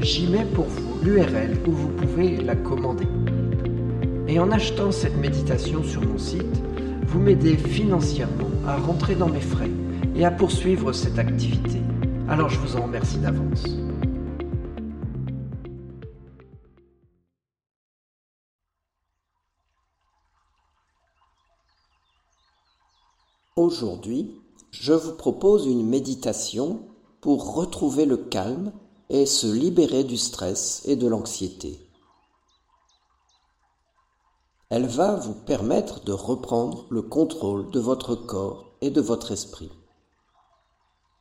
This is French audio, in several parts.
j'y mets pour vous l'URL où vous pouvez la commander. Et en achetant cette méditation sur mon site, vous m'aidez financièrement à rentrer dans mes frais et à poursuivre cette activité. Alors je vous en remercie d'avance. Aujourd'hui, je vous propose une méditation pour retrouver le calme et se libérer du stress et de l'anxiété. Elle va vous permettre de reprendre le contrôle de votre corps et de votre esprit.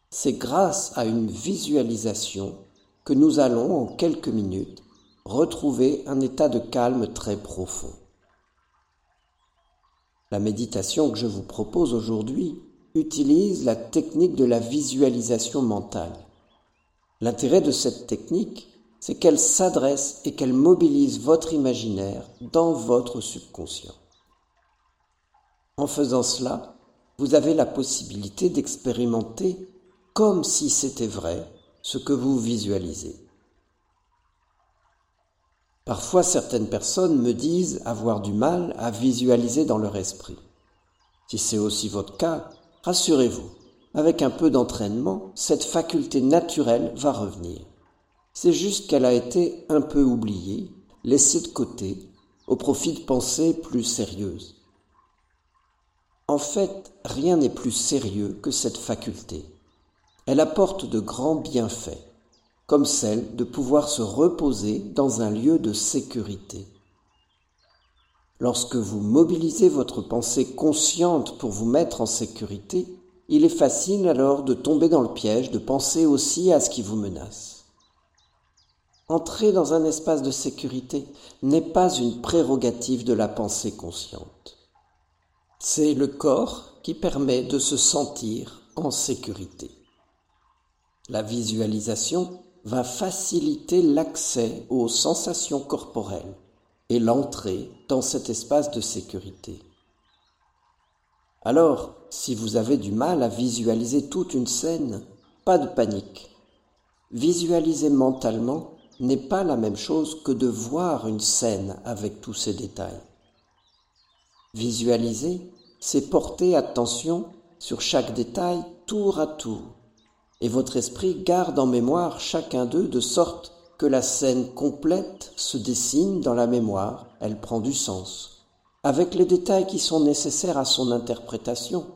C'est grâce à une visualisation que nous allons en quelques minutes retrouver un état de calme très profond. La méditation que je vous propose aujourd'hui utilise la technique de la visualisation mentale. L'intérêt de cette technique, c'est qu'elle s'adresse et qu'elle mobilise votre imaginaire dans votre subconscient. En faisant cela, vous avez la possibilité d'expérimenter comme si c'était vrai ce que vous visualisez. Parfois certaines personnes me disent avoir du mal à visualiser dans leur esprit. Si c'est aussi votre cas, rassurez-vous, avec un peu d'entraînement, cette faculté naturelle va revenir. C'est juste qu'elle a été un peu oubliée, laissée de côté, au profit de pensées plus sérieuses. En fait, rien n'est plus sérieux que cette faculté. Elle apporte de grands bienfaits, comme celle de pouvoir se reposer dans un lieu de sécurité. Lorsque vous mobilisez votre pensée consciente pour vous mettre en sécurité, il est facile alors de tomber dans le piège de penser aussi à ce qui vous menace. Entrer dans un espace de sécurité n'est pas une prérogative de la pensée consciente. C'est le corps qui permet de se sentir en sécurité. La visualisation va faciliter l'accès aux sensations corporelles et l'entrée dans cet espace de sécurité. Alors, si vous avez du mal à visualiser toute une scène, pas de panique. Visualiser mentalement n'est pas la même chose que de voir une scène avec tous ses détails. Visualiser, c'est porter attention sur chaque détail tour à tour, et votre esprit garde en mémoire chacun d'eux de sorte que la scène complète se dessine dans la mémoire, elle prend du sens, avec les détails qui sont nécessaires à son interprétation,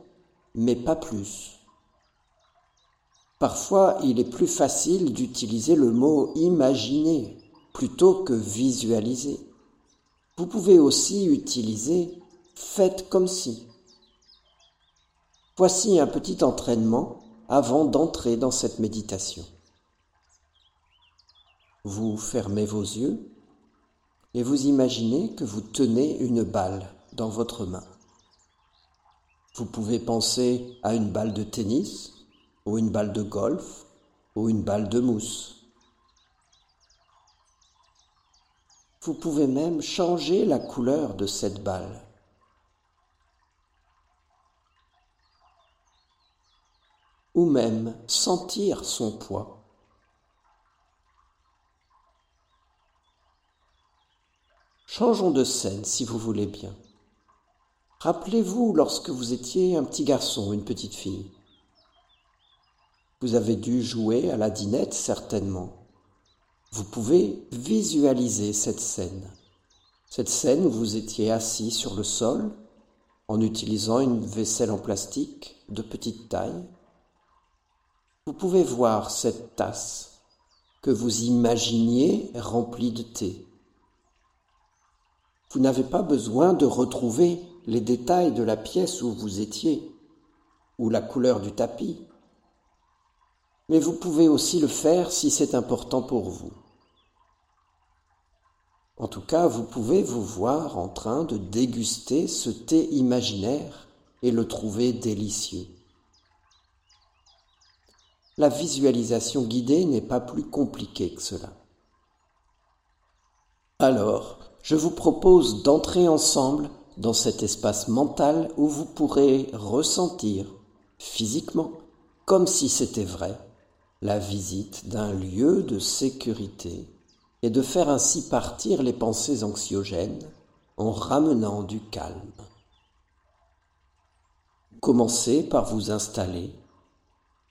mais pas plus. Parfois, il est plus facile d'utiliser le mot imaginer plutôt que visualiser. Vous pouvez aussi utiliser faites comme si. Voici un petit entraînement avant d'entrer dans cette méditation. Vous fermez vos yeux et vous imaginez que vous tenez une balle dans votre main. Vous pouvez penser à une balle de tennis ou une balle de golf, ou une balle de mousse. Vous pouvez même changer la couleur de cette balle. Ou même sentir son poids. Changeons de scène si vous voulez bien. Rappelez-vous lorsque vous étiez un petit garçon, une petite fille. Vous avez dû jouer à la dinette certainement. Vous pouvez visualiser cette scène. Cette scène où vous étiez assis sur le sol en utilisant une vaisselle en plastique de petite taille. Vous pouvez voir cette tasse que vous imaginiez remplie de thé. Vous n'avez pas besoin de retrouver les détails de la pièce où vous étiez, ou la couleur du tapis. Mais vous pouvez aussi le faire si c'est important pour vous. En tout cas, vous pouvez vous voir en train de déguster ce thé imaginaire et le trouver délicieux. La visualisation guidée n'est pas plus compliquée que cela. Alors, je vous propose d'entrer ensemble dans cet espace mental où vous pourrez ressentir physiquement, comme si c'était vrai, la visite d'un lieu de sécurité et de faire ainsi partir les pensées anxiogènes en ramenant du calme. Commencez par vous installer,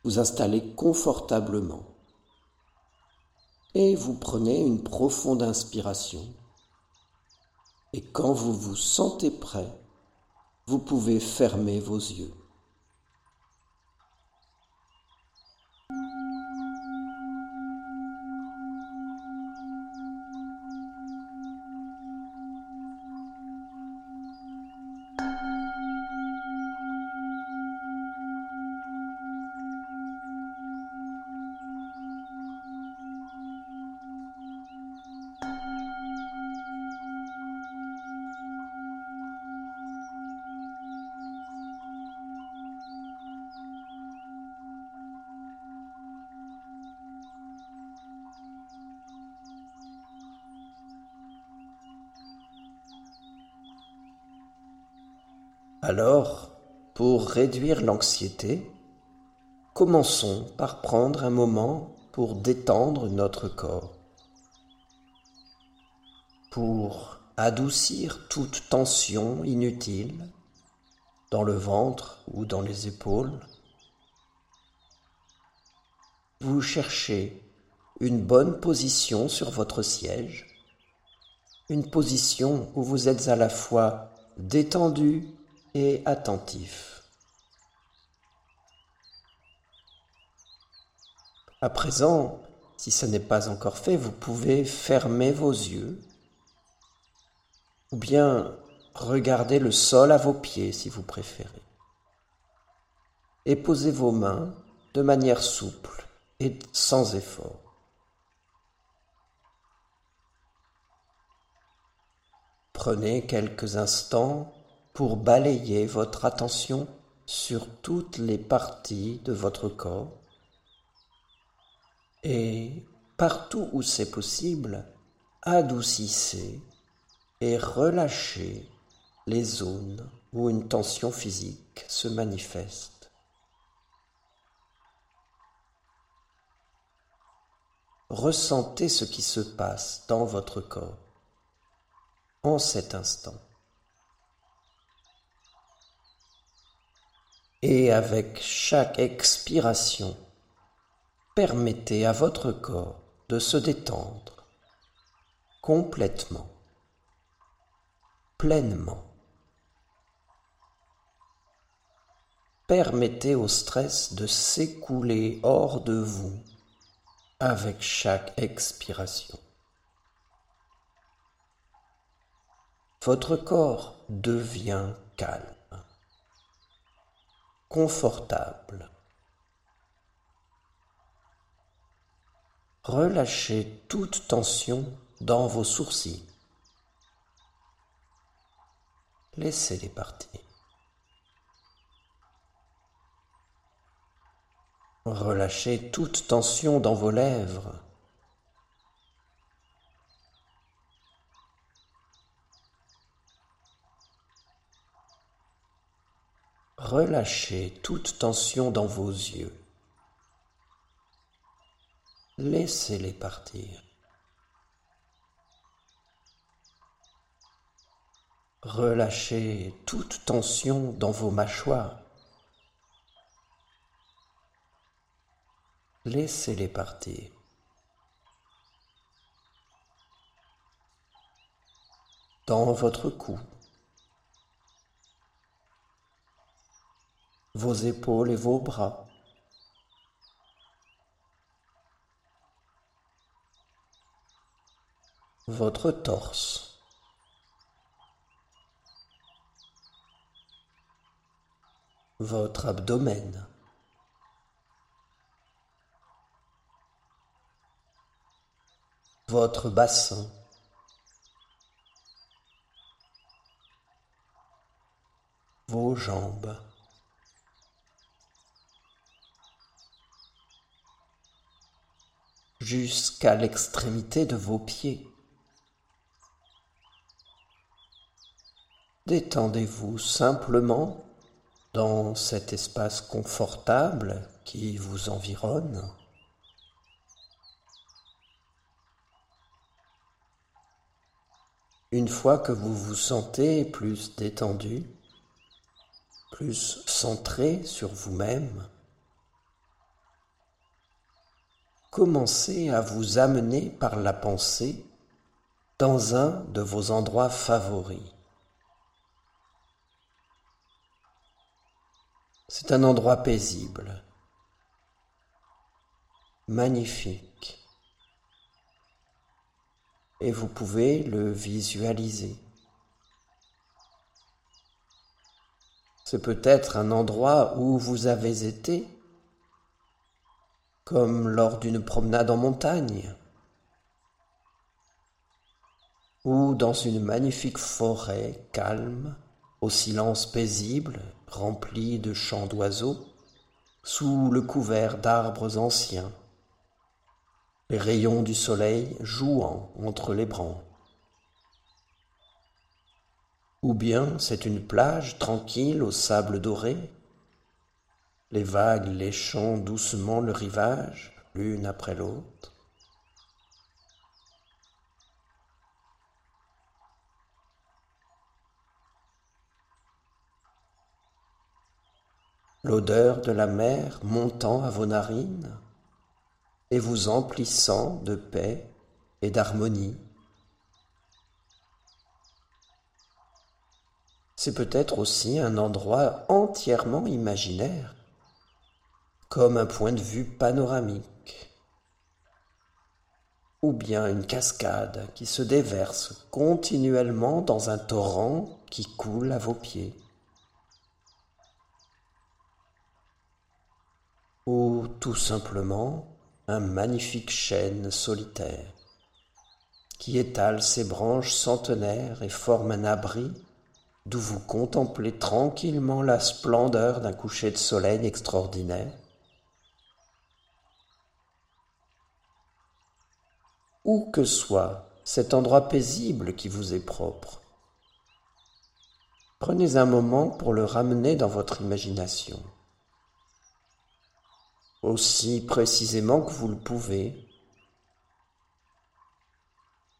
vous installer confortablement et vous prenez une profonde inspiration et quand vous vous sentez prêt, vous pouvez fermer vos yeux. Alors, pour réduire l'anxiété, commençons par prendre un moment pour détendre notre corps, pour adoucir toute tension inutile dans le ventre ou dans les épaules. Vous cherchez une bonne position sur votre siège, une position où vous êtes à la fois détendu et attentif. À présent, si ce n'est pas encore fait, vous pouvez fermer vos yeux ou bien regarder le sol à vos pieds si vous préférez. Et posez vos mains de manière souple et sans effort. Prenez quelques instants pour balayer votre attention sur toutes les parties de votre corps et partout où c'est possible, adoucissez et relâchez les zones où une tension physique se manifeste. Ressentez ce qui se passe dans votre corps en cet instant. Et avec chaque expiration, permettez à votre corps de se détendre complètement, pleinement. Permettez au stress de s'écouler hors de vous avec chaque expiration. Votre corps devient calme confortable. Relâchez toute tension dans vos sourcils. Laissez-les partir. Relâchez toute tension dans vos lèvres. Relâchez toute tension dans vos yeux. Laissez-les partir. Relâchez toute tension dans vos mâchoires. Laissez-les partir. Dans votre cou, vos épaules et vos bras. Votre torse. Votre abdomen. Votre bassin. Vos jambes. Jusqu'à l'extrémité de vos pieds. Détendez-vous simplement dans cet espace confortable qui vous environne. Une fois que vous vous sentez plus détendu, plus centré sur vous-même, commencez à vous amener par la pensée dans un de vos endroits favoris. C'est un endroit paisible, magnifique, et vous pouvez le visualiser. C'est peut-être un endroit où vous avez été comme lors d'une promenade en montagne, ou dans une magnifique forêt calme, au silence paisible, rempli de chants d'oiseaux, sous le couvert d'arbres anciens, les rayons du soleil jouant entre les branches. Ou bien c'est une plage tranquille au sable doré, les vagues léchant doucement le rivage, l'une après l'autre. L'odeur de la mer montant à vos narines et vous emplissant de paix et d'harmonie. C'est peut-être aussi un endroit entièrement imaginaire comme un point de vue panoramique, ou bien une cascade qui se déverse continuellement dans un torrent qui coule à vos pieds, ou tout simplement un magnifique chêne solitaire qui étale ses branches centenaires et forme un abri d'où vous contemplez tranquillement la splendeur d'un coucher de soleil extraordinaire où que soit cet endroit paisible qui vous est propre. Prenez un moment pour le ramener dans votre imagination, aussi précisément que vous le pouvez.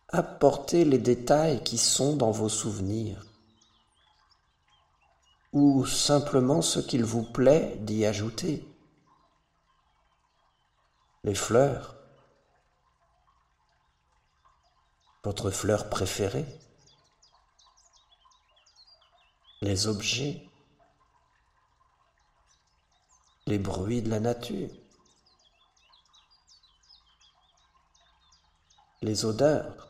Apportez les détails qui sont dans vos souvenirs, ou simplement ce qu'il vous plaît d'y ajouter. Les fleurs, votre fleur préférée, les objets, les bruits de la nature, les odeurs?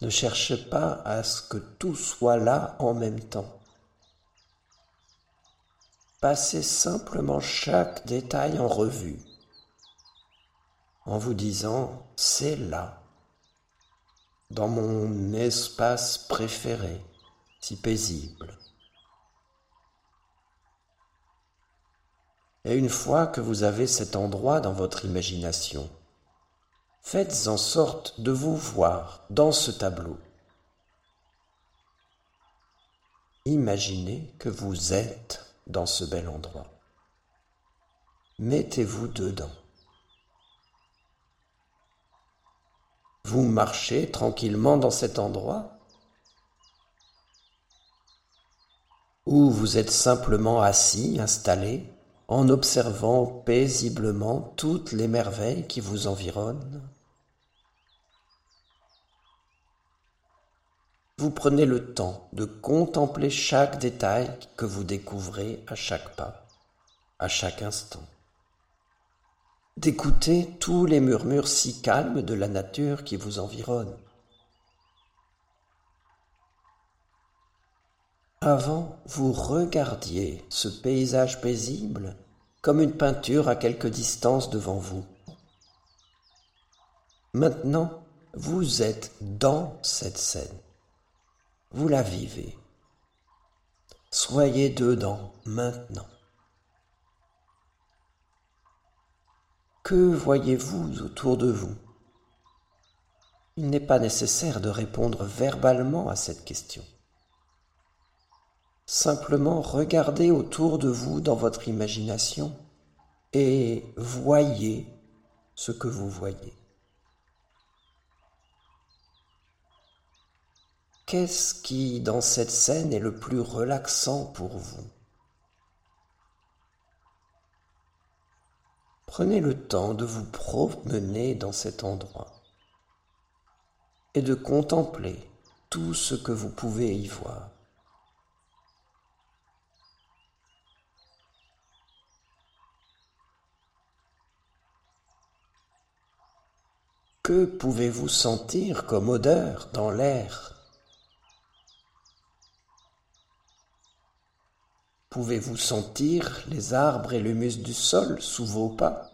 Ne cherchez pas à ce que tout soit là en même temps. Passez simplement chaque détail en revue en vous disant c'est là, dans mon espace préféré, si paisible. Et une fois que vous avez cet endroit dans votre imagination, faites en sorte de vous voir dans ce tableau. Imaginez que vous êtes dans ce bel endroit. Mettez-vous dedans. Vous marchez tranquillement dans cet endroit Ou vous êtes simplement assis, installé, en observant paisiblement toutes les merveilles qui vous environnent. Vous prenez le temps de contempler chaque détail que vous découvrez à chaque pas, à chaque instant, d'écouter tous les murmures si calmes de la nature qui vous environne. Avant, vous regardiez ce paysage paisible comme une peinture à quelque distance devant vous. Maintenant, vous êtes dans cette scène. Vous la vivez. Soyez dedans maintenant. Que voyez-vous autour de vous? Il n'est pas nécessaire de répondre verbalement à cette question. Simplement regardez autour de vous dans votre imagination et voyez ce que vous voyez. Qu'est-ce qui, dans cette scène, est le plus relaxant pour vous? Prenez le temps de vous promener dans cet endroit et de contempler tout ce que vous pouvez y voir. Que pouvez-vous sentir comme odeur dans l'air? Pouvez-vous sentir les arbres et l'humus du sol sous vos pas?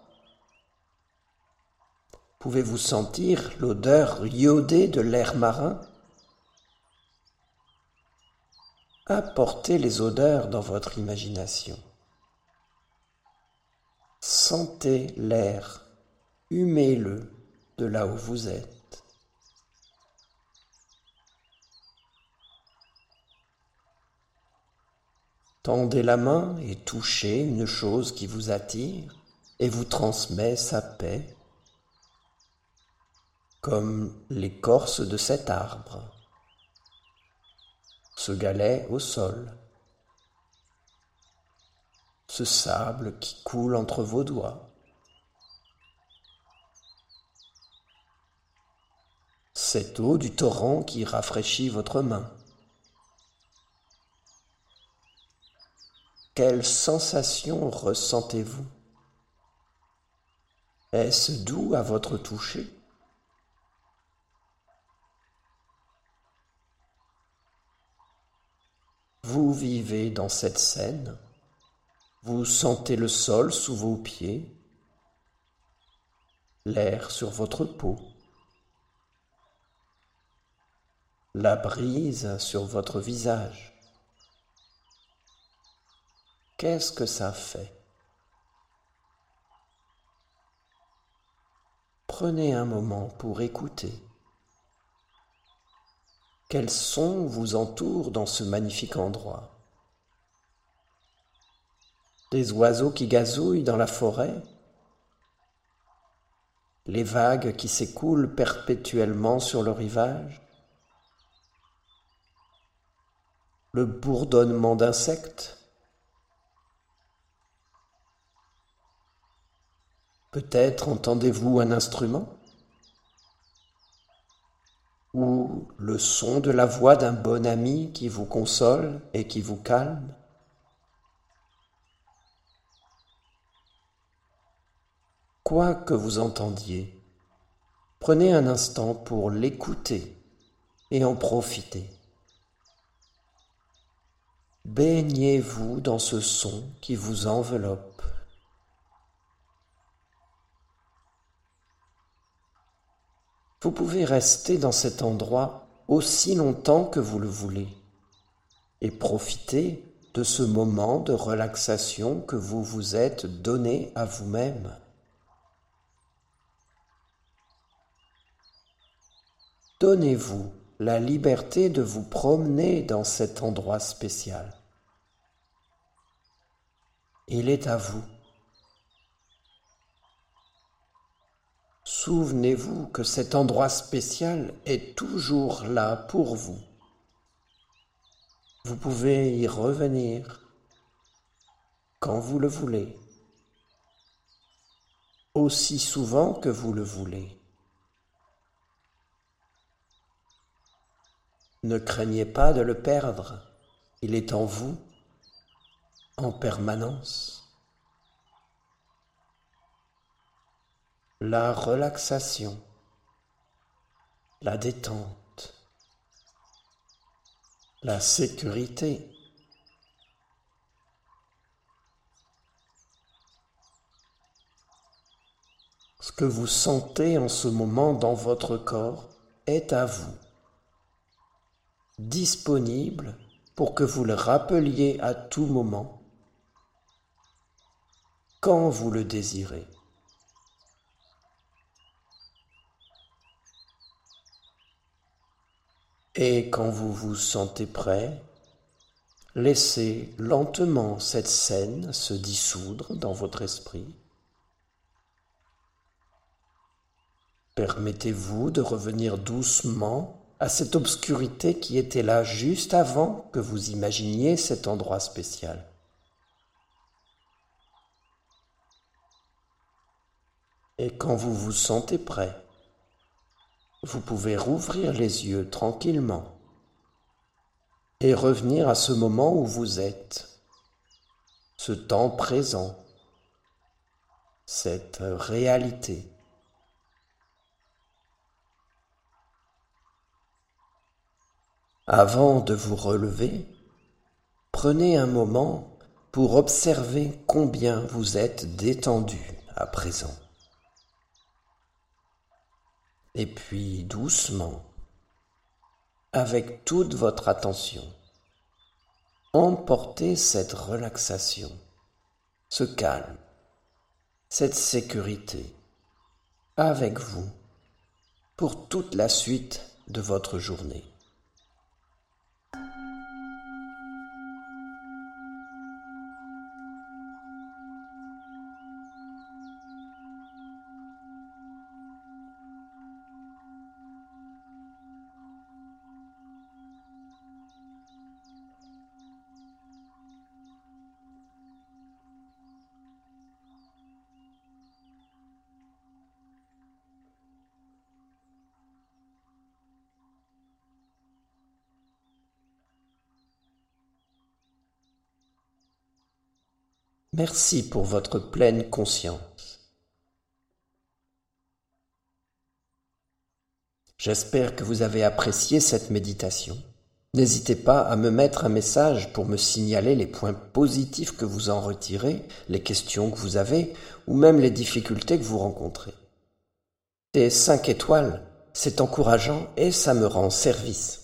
Pouvez-vous sentir l'odeur iodée de l'air marin? Apportez les odeurs dans votre imagination. Sentez l'air, humez-le de là où vous êtes. Tendez la main et touchez une chose qui vous attire et vous transmet sa paix, comme l'écorce de cet arbre, ce galet au sol, ce sable qui coule entre vos doigts. Cette eau du torrent qui rafraîchit votre main. Quelle sensation ressentez-vous? Est-ce doux à votre toucher? Vous vivez dans cette scène, vous sentez le sol sous vos pieds, l'air sur votre peau, la brise sur votre visage? Qu'est-ce que ça fait? Prenez un moment pour écouter. Quels sons vous entourent dans ce magnifique endroit? Des oiseaux qui gazouillent dans la forêt? Les vagues qui s'écoulent perpétuellement sur le rivage? Le bourdonnement d'insectes? Peut-être entendez-vous un instrument ou le son de la voix d'un bon ami qui vous console et qui vous calme Quoi que vous entendiez, prenez un instant pour l'écouter et en profiter. Baignez-vous dans ce son qui vous enveloppe. Vous pouvez rester dans cet endroit aussi longtemps que vous le voulez et profiter de ce moment de relaxation que vous vous êtes donné à vous-même. Donnez-vous la liberté de vous promener dans cet endroit spécial. Il est à vous. Souvenez-vous que cet endroit spécial est toujours là pour vous. Vous pouvez y revenir quand vous le voulez, aussi souvent que vous le voulez. Ne craignez pas de le perdre, il est en vous, en permanence. La relaxation, la détente, la sécurité. Ce que vous sentez en ce moment dans votre corps est à vous disponible pour que vous le rappeliez à tout moment, quand vous le désirez. Et quand vous vous sentez prêt, laissez lentement cette scène se dissoudre dans votre esprit. Permettez-vous de revenir doucement à cette obscurité qui était là juste avant que vous imaginiez cet endroit spécial. Et quand vous vous sentez prêt, vous pouvez rouvrir les yeux tranquillement et revenir à ce moment où vous êtes, ce temps présent, cette réalité. Avant de vous relever, prenez un moment pour observer combien vous êtes détendu à présent. Et puis doucement, avec toute votre attention, emportez cette relaxation, ce calme, cette sécurité avec vous pour toute la suite de votre journée. Merci pour votre pleine conscience. J'espère que vous avez apprécié cette méditation. N'hésitez pas à me mettre un message pour me signaler les points positifs que vous en retirez, les questions que vous avez ou même les difficultés que vous rencontrez. Des cinq étoiles, c'est encourageant et ça me rend service.